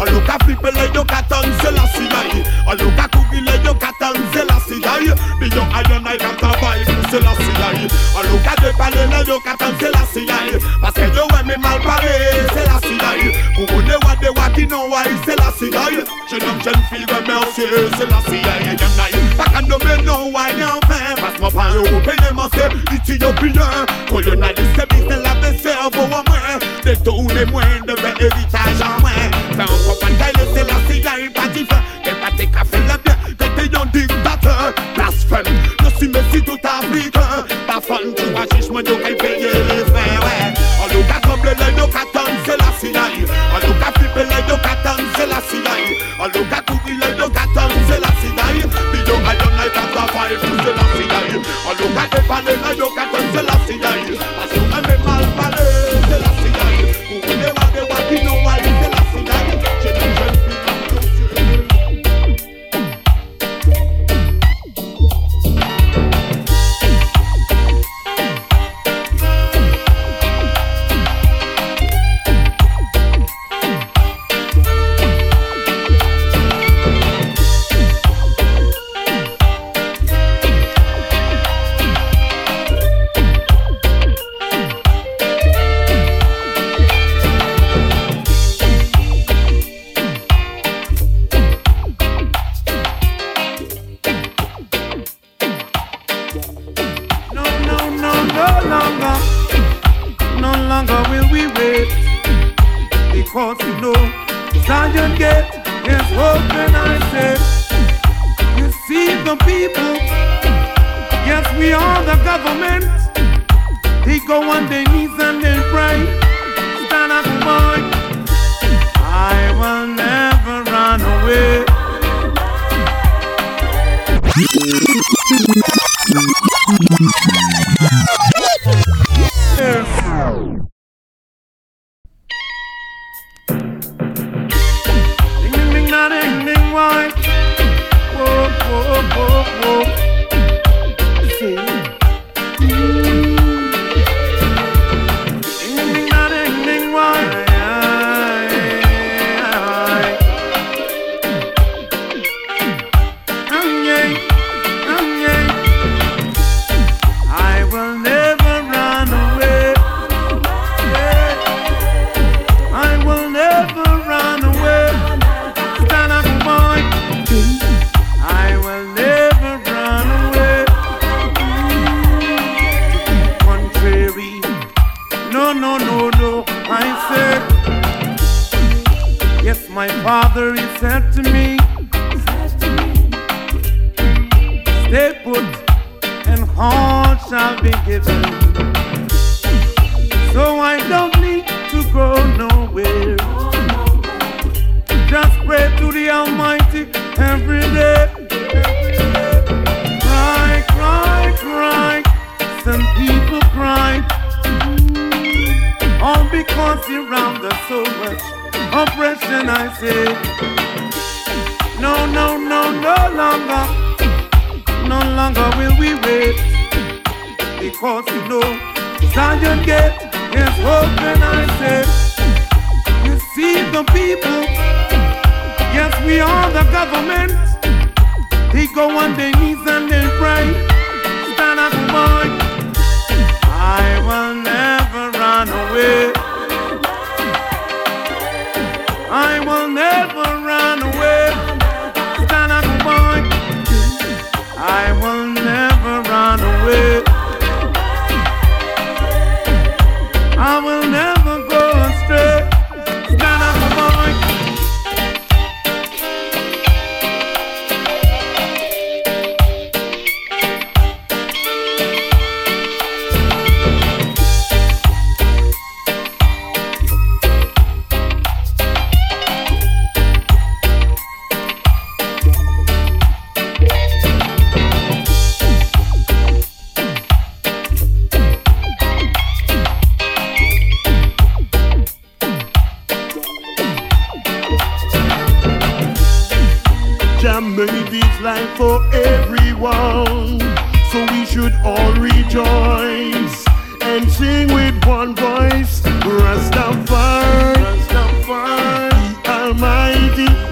Aluka flipe le yo katanze la sinai Aluka kugi le yo katanze la sinai Biyo ayonai kataba ikuse la sinai Aluka depale le yo katanze la sinai Paske yo weme malpare se la sinai Kugune wade wakino wai se la sinai Chenam chen fi remersi se la sinai Pakando me no wai nyan fe Pasmo pan yo upenye mase iti yo bilen Kolonaliste bise la bese avo wame Deto une mwen deve eritage an. Vas juste me dire qu'elle paye Because you know, Zion Gate is open, I said. You see the people, yes, we are the government. They go on their knees and they pray. Stand up, boy. Whoa my father, he said to me, stay put and all shall be given. So I don't need to go nowhere. Oppression, I say. No, no, no, no longer. No longer will we wait. Because you know Zion Gate is open, I say. You see the people, yes, we are the government. They go on their knees and they pray. Stand up, boy. I will never run away. I will never made this life for everyone, so we should all rejoice and sing with one voice. Rastafari, Rastafari, the Almighty,